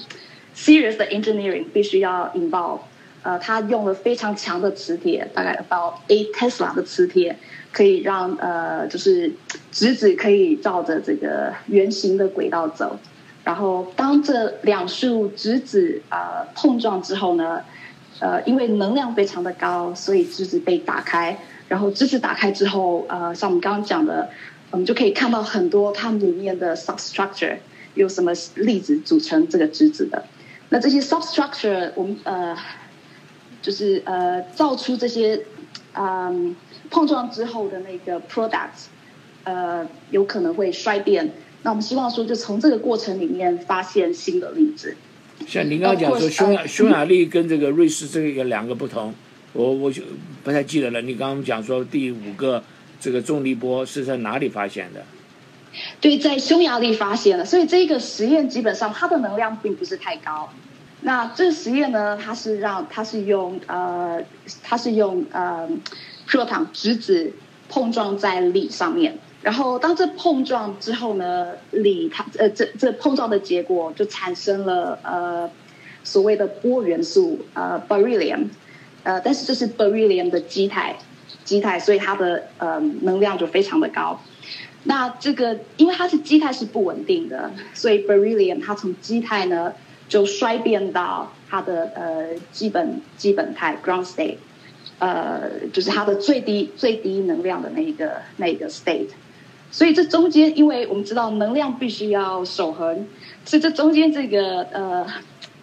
serious 的 engineering 必须要引爆，呃，它用了非常强的磁铁，大概到 a Tesla 的磁铁。可以让呃，就是质子可以照着这个圆形的轨道走，然后当这两束质子呃碰撞之后呢，呃，因为能量非常的高，所以质子被打开，然后质子打开之后，呃，像我们刚刚讲的，我们就可以看到很多它里面的 substructure 有什么粒子组成这个质子的。那这些 substructure 我们呃，就是呃造出这些嗯。碰撞之后的那个 product，呃，有可能会衰变。那我们希望说，就从这个过程里面发现新的例子。像您刚刚讲说，匈牙匈牙利跟这个瑞士这个两个不同，我我就不太记得了。你刚刚讲说第五个这个重力波是在哪里发现的？对，在匈牙利发现了。所以这个实验基本上它的能量并不是太高。那这实验呢，它是让它是用呃，它是用呃。热糖质子碰撞在锂上面，然后当这碰撞之后呢，锂它呃这这碰撞的结果就产生了呃所谓的波元素呃 beryllium，呃但是这是 beryllium 的基态基态，所以它的呃能量就非常的高。那这个因为它是基态是不稳定的，所以 beryllium 它从基态呢就衰变到它的呃基本基本态 ground state。呃，就是它的最低最低能量的那个那个 state，所以这中间，因为我们知道能量必须要守恒，所以这中间这个呃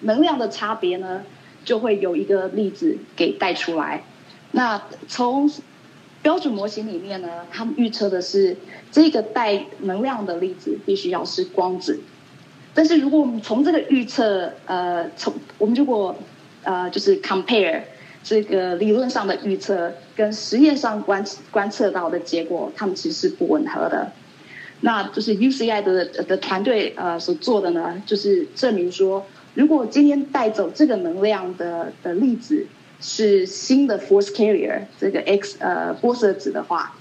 能量的差别呢，就会有一个粒子给带出来。那从标准模型里面呢，他们预测的是这个带能量的粒子必须要是光子，但是如果我们从这个预测，呃，从我们如果呃就是 compare。这个理论上的预测跟实验上观观测到的结果，他们其实是不吻合的。那就是 UCI 的的团队呃所做的呢，就是证明说，如果今天带走这个能量的的粒子是新的 force carrier 这个 X 呃玻色子的话，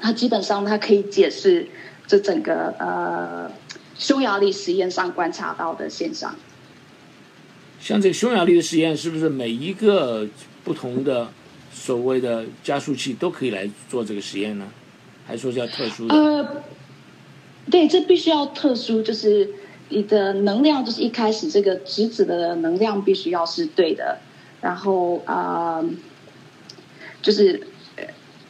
它基本上它可以解释这整个呃匈牙利实验上观察到的现象。像这个匈牙利的实验，是不是每一个不同的所谓的加速器都可以来做这个实验呢？还是说要特殊的？呃，对，这必须要特殊，就是你的能量就是一开始这个质子的能量必须要是对的，然后啊，就是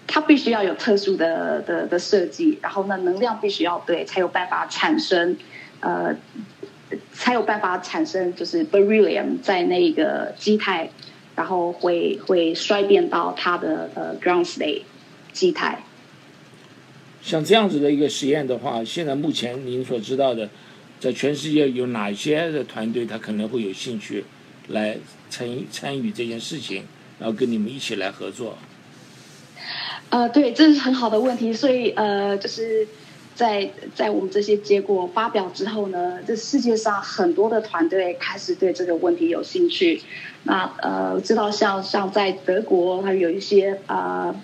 它必须要有特殊的的的设计，然后呢能量必须要对，才有办法产生呃，才有办法产生就是 beryllium 在那个基态，然后会会衰变到它的呃 ground state 基态。像这样子的一个实验的话，现在目前您所知道的，在全世界有哪些的团队，他可能会有兴趣来参与参与这件事情，然后跟你们一起来合作？呃，对，这是很好的问题。所以呃，就是在在我们这些结果发表之后呢，这世界上很多的团队开始对这个问题有兴趣。那呃，知道像像在德国，还有一些啊，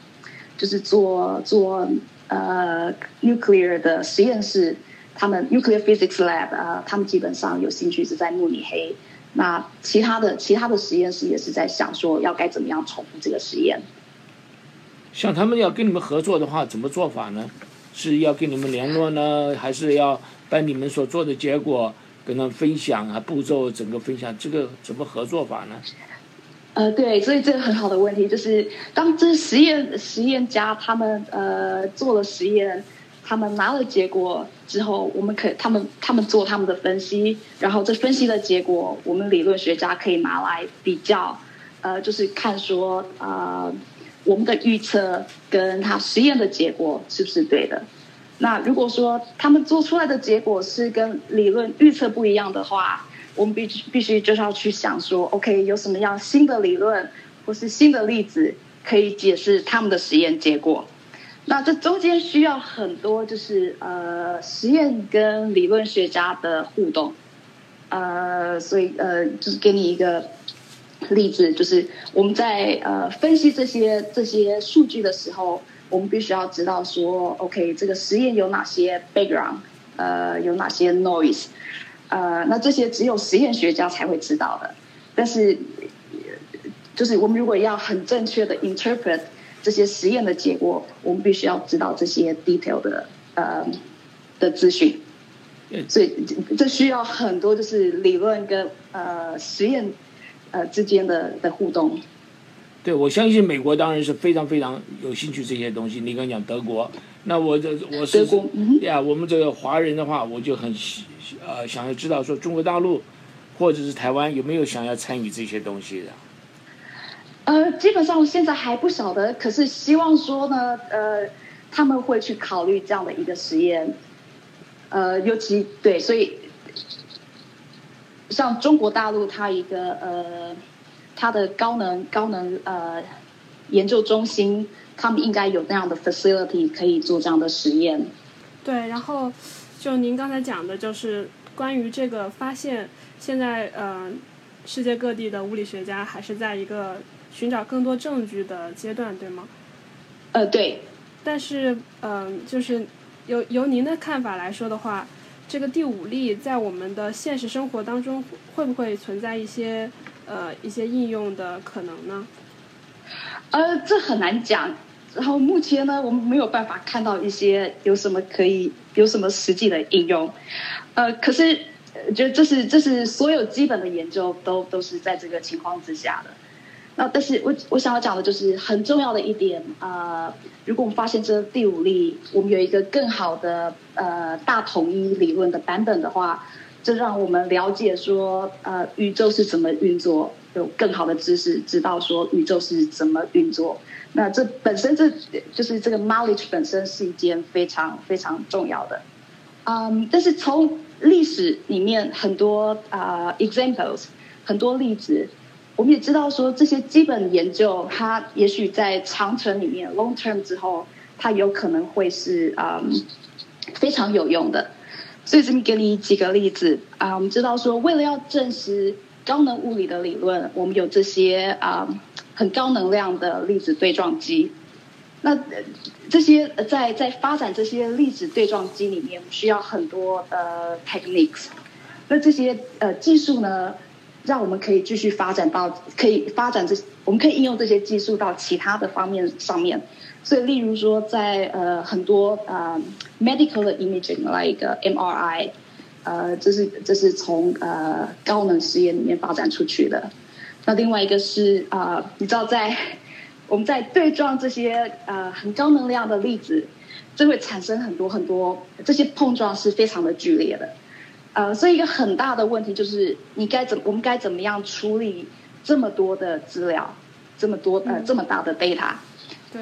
就是做做。呃，nuclear 的实验室，他们 nuclear physics lab 啊，他们基本上有兴趣是在慕尼黑。那其他的其他的实验室也是在想说，要该怎么样重复这个实验。像他们要跟你们合作的话，怎么做法呢？是要跟你们联络呢，还是要把你们所做的结果跟他们分享啊？步骤整个分享，这个怎么合作法呢？呃，对，所以这个很好的问题就是，当这实验实验家他们呃做了实验，他们拿了结果之后，我们可他们他们做他们的分析，然后这分析的结果，我们理论学家可以拿来比较，呃，就是看说啊，我们的预测跟他实验的结果是不是对的。那如果说他们做出来的结果是跟理论预测不一样的话，我们必须必须就是要去想说，OK，有什么样新的理论或是新的例子可以解释他们的实验结果？那这中间需要很多就是呃实验跟理论学家的互动，呃，所以呃就是给你一个例子，就是我们在呃分析这些这些数据的时候，我们必须要知道说，OK，这个实验有哪些 background，呃，有哪些 noise。呃，那这些只有实验学家才会知道的。但是，就是我们如果要很正确的 interpret 这些实验的结果，我们必须要知道这些 detail 的呃的资讯。所以这需要很多就是理论跟呃实验呃之间的的互动。对，我相信美国当然是非常非常有兴趣这些东西。你刚讲德国，那我这我是呀，我们这个华人的话，我就很呃想要知道说中国大陆或者是台湾有没有想要参与这些东西的。呃，基本上现在还不晓得，可是希望说呢，呃，他们会去考虑这样的一个实验。呃，尤其对，所以像中国大陆，它一个呃。它的高能高能呃研究中心，他们应该有那样的 facility 可以做这样的实验。对，然后就您刚才讲的，就是关于这个发现，现在呃世界各地的物理学家还是在一个寻找更多证据的阶段，对吗？呃，对。但是嗯，就是由由您的看法来说的话，这个第五例在我们的现实生活当中会不会存在一些？呃，一些应用的可能呢？呃，这很难讲。然后目前呢，我们没有办法看到一些有什么可以有什么实际的应用。呃，可是觉得这是这是所有基本的研究都都是在这个情况之下的。那但是我我想要讲的就是很重要的一点啊，如果我们发现这第五例，我们有一个更好的呃大统一理论的版本的话。这让我们了解说，呃，宇宙是怎么运作，有更好的知识，知道说宇宙是怎么运作。那这本身这就是这个 knowledge 本身是一件非常非常重要的。嗯，但是从历史里面很多啊 examples，很多例子，我们也知道说这些基本研究，它也许在长程里面 long term 之后，它有可能会是嗯非常有用的。所以这边给你几个例子啊，我们知道说，为了要证实高能物理的理论，我们有这些啊很高能量的粒子对撞机。那这些在在发展这些粒子对撞机里面，需要很多呃 techniques。那这些呃技术呢，让我们可以继续发展到可以发展这，我们可以应用这些技术到其他的方面上面。所以，例如说，在呃很多呃 medical imaging，like MRI，呃，这是这是从呃高能实验里面发展出去的。那另外一个是啊，你知道在我们在对撞这些呃很高能量的粒子，这会产生很多很多这些碰撞是非常的剧烈的。呃，所以一个很大的问题就是，你该怎我们该怎么样处理这么多的资料，这么多呃这么大的 data，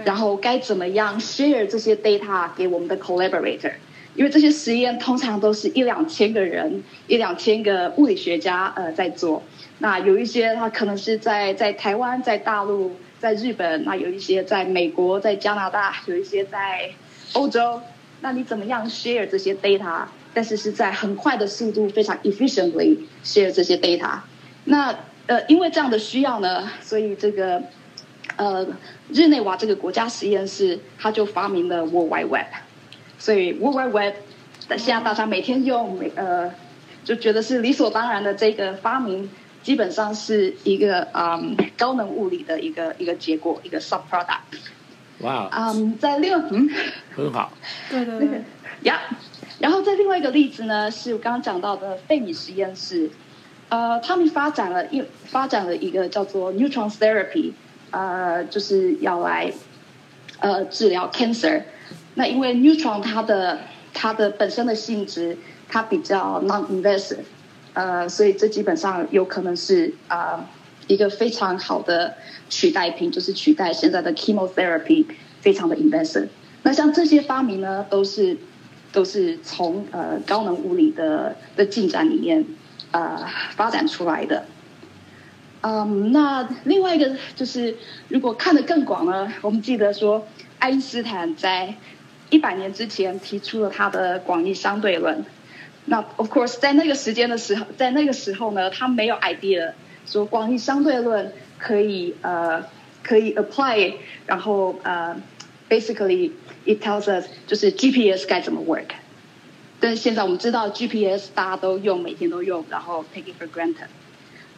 然后该怎么样 share 这些 data 给我们的 collaborator？因为这些实验通常都是一两千个人，一两千个物理学家呃在做。那有一些他可能是在在台湾、在大陆、在日本，那有一些在美国、在加拿大，有一些在欧洲。那你怎么样 share 这些 data？但是是在很快的速度，非常 efficiently share 这些 data。那呃，因为这样的需要呢，所以这个呃日内瓦这个国家实验室，它就发明了 World Wide Web。所以 World Wide Web，现在大家每天用，每呃就觉得是理所当然的这个发明，基本上是一个嗯高能物理的一个一个结果，一个 subproduct。哇。嗯，在六嗯。很好。对对对。呀，然后在另外一个例子呢，是我刚刚讲到的费米实验室，呃，他们发展了一发展了一个叫做 neutron therapy，呃，就是要来呃治疗 cancer。那因为 neutron 它的它的本身的性质，它比较 non-invasive，呃，所以这基本上有可能是啊一个非常好的取代品，就是取代现在的 chemotherapy，非常的 invasive。那像这些发明呢，都是都是从呃高能物理的的进展里面呃发展出来的。嗯，那另外一个就是如果看得更广呢，我们记得说爱因斯坦在一百年之前提出了他的广义相对论。那 of course 在那个时间的时候，在那个时候呢，他没有 idea 说广义相对论可以呃可以 apply，然后呃 basically it tells us 就是 GPS 该怎么 work。但是现在我们知道 GPS 大家都用，每天都用，然后 take it for granted。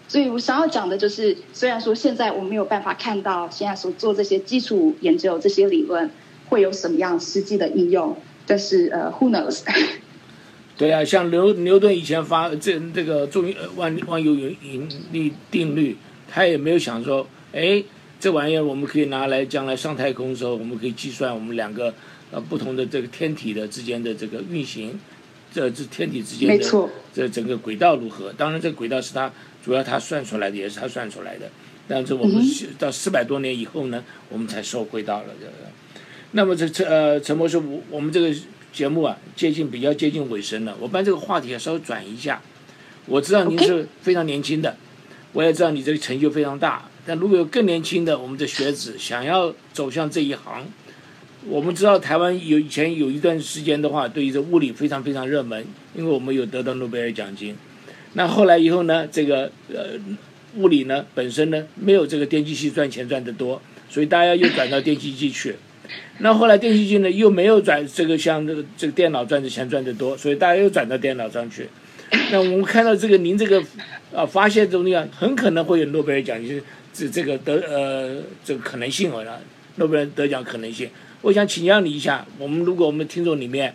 所以我想要讲的就是，虽然说现在我没有办法看到现在所做这些基础研究这些理论。会有什么样实际的应用？但是呃，Who knows？对啊，像牛牛顿以前发这这个重万万有引力定律，他也没有想说，哎，这玩意儿我们可以拿来将来上太空的时候，我们可以计算我们两个呃不同的这个天体的之间的这个运行，这这天体之间的这整个轨道如何？当然，这个轨道是他主要他算出来的，也是他算出来的。但是我们到四百多年以后呢，我们才收回到了这个。那么这这呃陈博士，我我们这个节目啊，接近比较接近尾声了。我把这个话题啊稍微转一下。我知道您是非常年轻的，我也知道你这个成就非常大。但如果有更年轻的我们的学子想要走向这一行，我们知道台湾有以前有一段时间的话，对于这物理非常非常热门，因为我们有得到诺贝尔奖金。那后来以后呢，这个呃物理呢本身呢没有这个电机系赚钱赚得多，所以大家又转到电机系去。那后来电机系呢又没有转这个像这个这个电脑赚的钱赚得多，所以大家又转到电脑上去。那我们看到这个您这个啊发现中间很可能会有诺贝尔奖金这这个得呃这个可能性了，诺贝尔得奖可能性。我想请教你一下，我们如果我们听众里面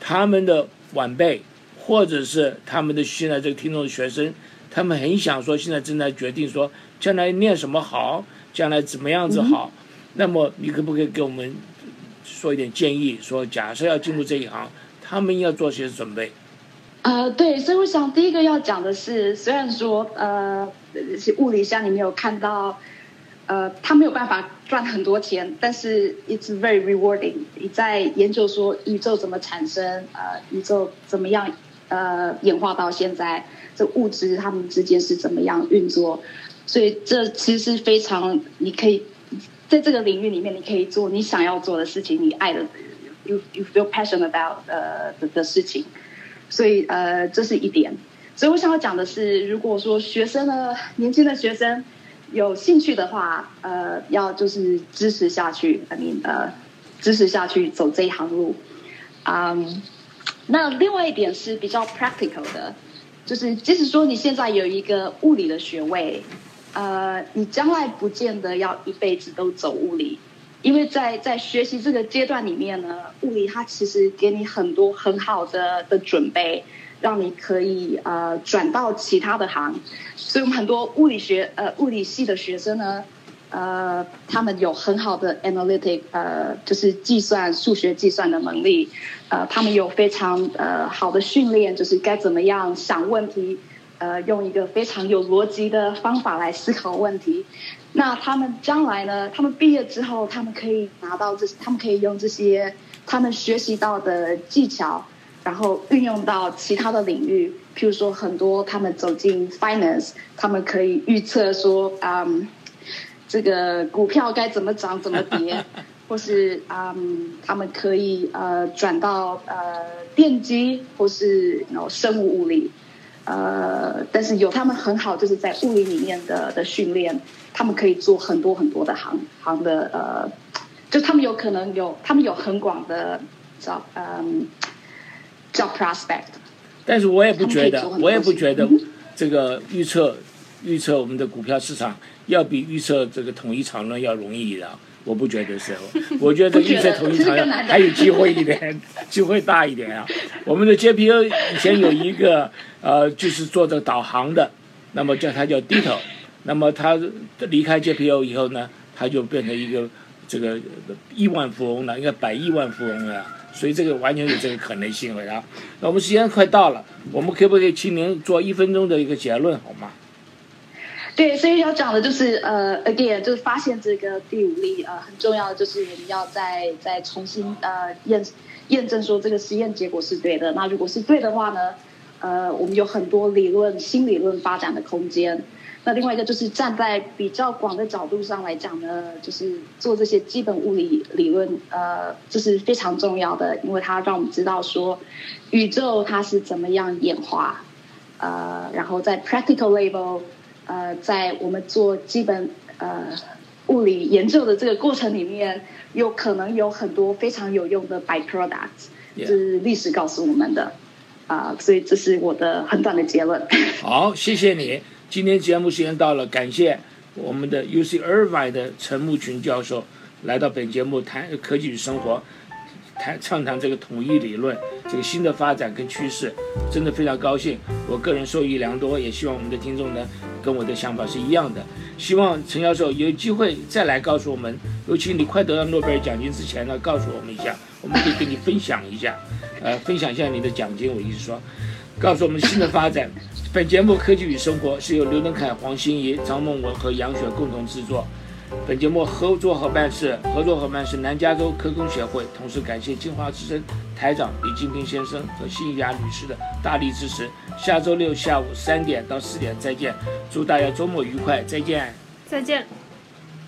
他们的晚辈或者是他们的现在这个听众的学生，他们很想说现在正在决定说将来念什么好，将来怎么样子好。那么你可不可以给我们说一点建议？说假设要进入这一行，他们要做些准备。呃，对，所以我想第一个要讲的是，虽然说呃，物理上你没有看到，呃，他没有办法赚很多钱，但是 it's very rewarding。你在研究说宇宙怎么产生，呃，宇宙怎么样呃演化到现在，这物质它们之间是怎么样运作，所以这其实是非常你可以。在这个领域里面，你可以做你想要做的事情，你爱的，you you feel passionate about 呃的的事情，所以呃这是一点。所以我想要讲的是，如果说学生呢，年轻的学生有兴趣的话，呃，要就是支持下去，I mean 呃支持下去走这一行路。嗯，那另外一点是比较 practical 的，就是即使说你现在有一个物理的学位。呃，你将来不见得要一辈子都走物理，因为在在学习这个阶段里面呢，物理它其实给你很多很好的的准备，让你可以呃转到其他的行。所以我们很多物理学呃物理系的学生呢，呃，他们有很好的 analytic 呃就是计算数学计算的能力，呃，他们有非常呃好的训练，就是该怎么样想问题。呃，用一个非常有逻辑的方法来思考问题。那他们将来呢？他们毕业之后，他们可以拿到这，他们可以用这些他们学习到的技巧，然后运用到其他的领域。譬如说，很多他们走进 finance，他们可以预测说，嗯，这个股票该怎么涨、怎么跌，或是嗯，他们可以呃转到呃电机或是然后生物物理。呃，但是有他们很好，就是在物理里面的的训练，他们可以做很多很多的行行的呃，就他们有可能有，他们有很广的叫嗯叫 prospect。但是我也不觉得，我也不觉得这个预测预测我们的股票市场要比预测这个统一长论要容易的。我不觉得是，我觉得预测统一长还有机会一点，机会大一点啊。我们的 JPO 以前有一个呃，就是做这个导航的，那么叫他叫 Dito，那么他离开 JPO 以后呢，他就变成一个这个亿万富翁了，应该百亿万富翁了。所以这个完全有这个可能性了啊。那我们时间快到了，我们可不可以请您做一分钟的一个结论好吗？对，所以要讲的就是呃，again，就是发现这个第五例，呃，很重要的就是我们要再再重新呃验验证说这个实验结果是对的。那如果是对的话呢，呃，我们有很多理论新理论发展的空间。那另外一个就是站在比较广的角度上来讲呢，就是做这些基本物理理论，呃，这是非常重要的，因为它让我们知道说宇宙它是怎么样演化，呃，然后在 practical level。呃，在我们做基本呃物理研究的这个过程里面，有可能有很多非常有用的 byproducts，这是历史告诉我们的啊，所以这是我的很短的结论。好，谢谢你，今天节目时间到了，感谢我们的 UC Irvine 的陈木群教授来到本节目谈科技与生活。谈畅谈这个统一理论，这个新的发展跟趋势，真的非常高兴。我个人受益良多，也希望我们的听众呢，跟我的想法是一样的。希望陈教授有机会再来告诉我们，尤其你快得到诺贝尔奖金之前呢，告诉我们一下，我们可以跟你分享一下，呃，分享一下你的奖金。我意思说，告诉我们新的发展。本节目《科技与生活》是由刘能凯、黄欣怡、张梦文和杨雪共同制作。本节目合作伙伴是合作伙伴是南加州科工协会，同时感谢金华之声台长李金平先生和新雅女士的大力支持。下周六下午三点到四点再见，祝大家周末愉快，再见，再见。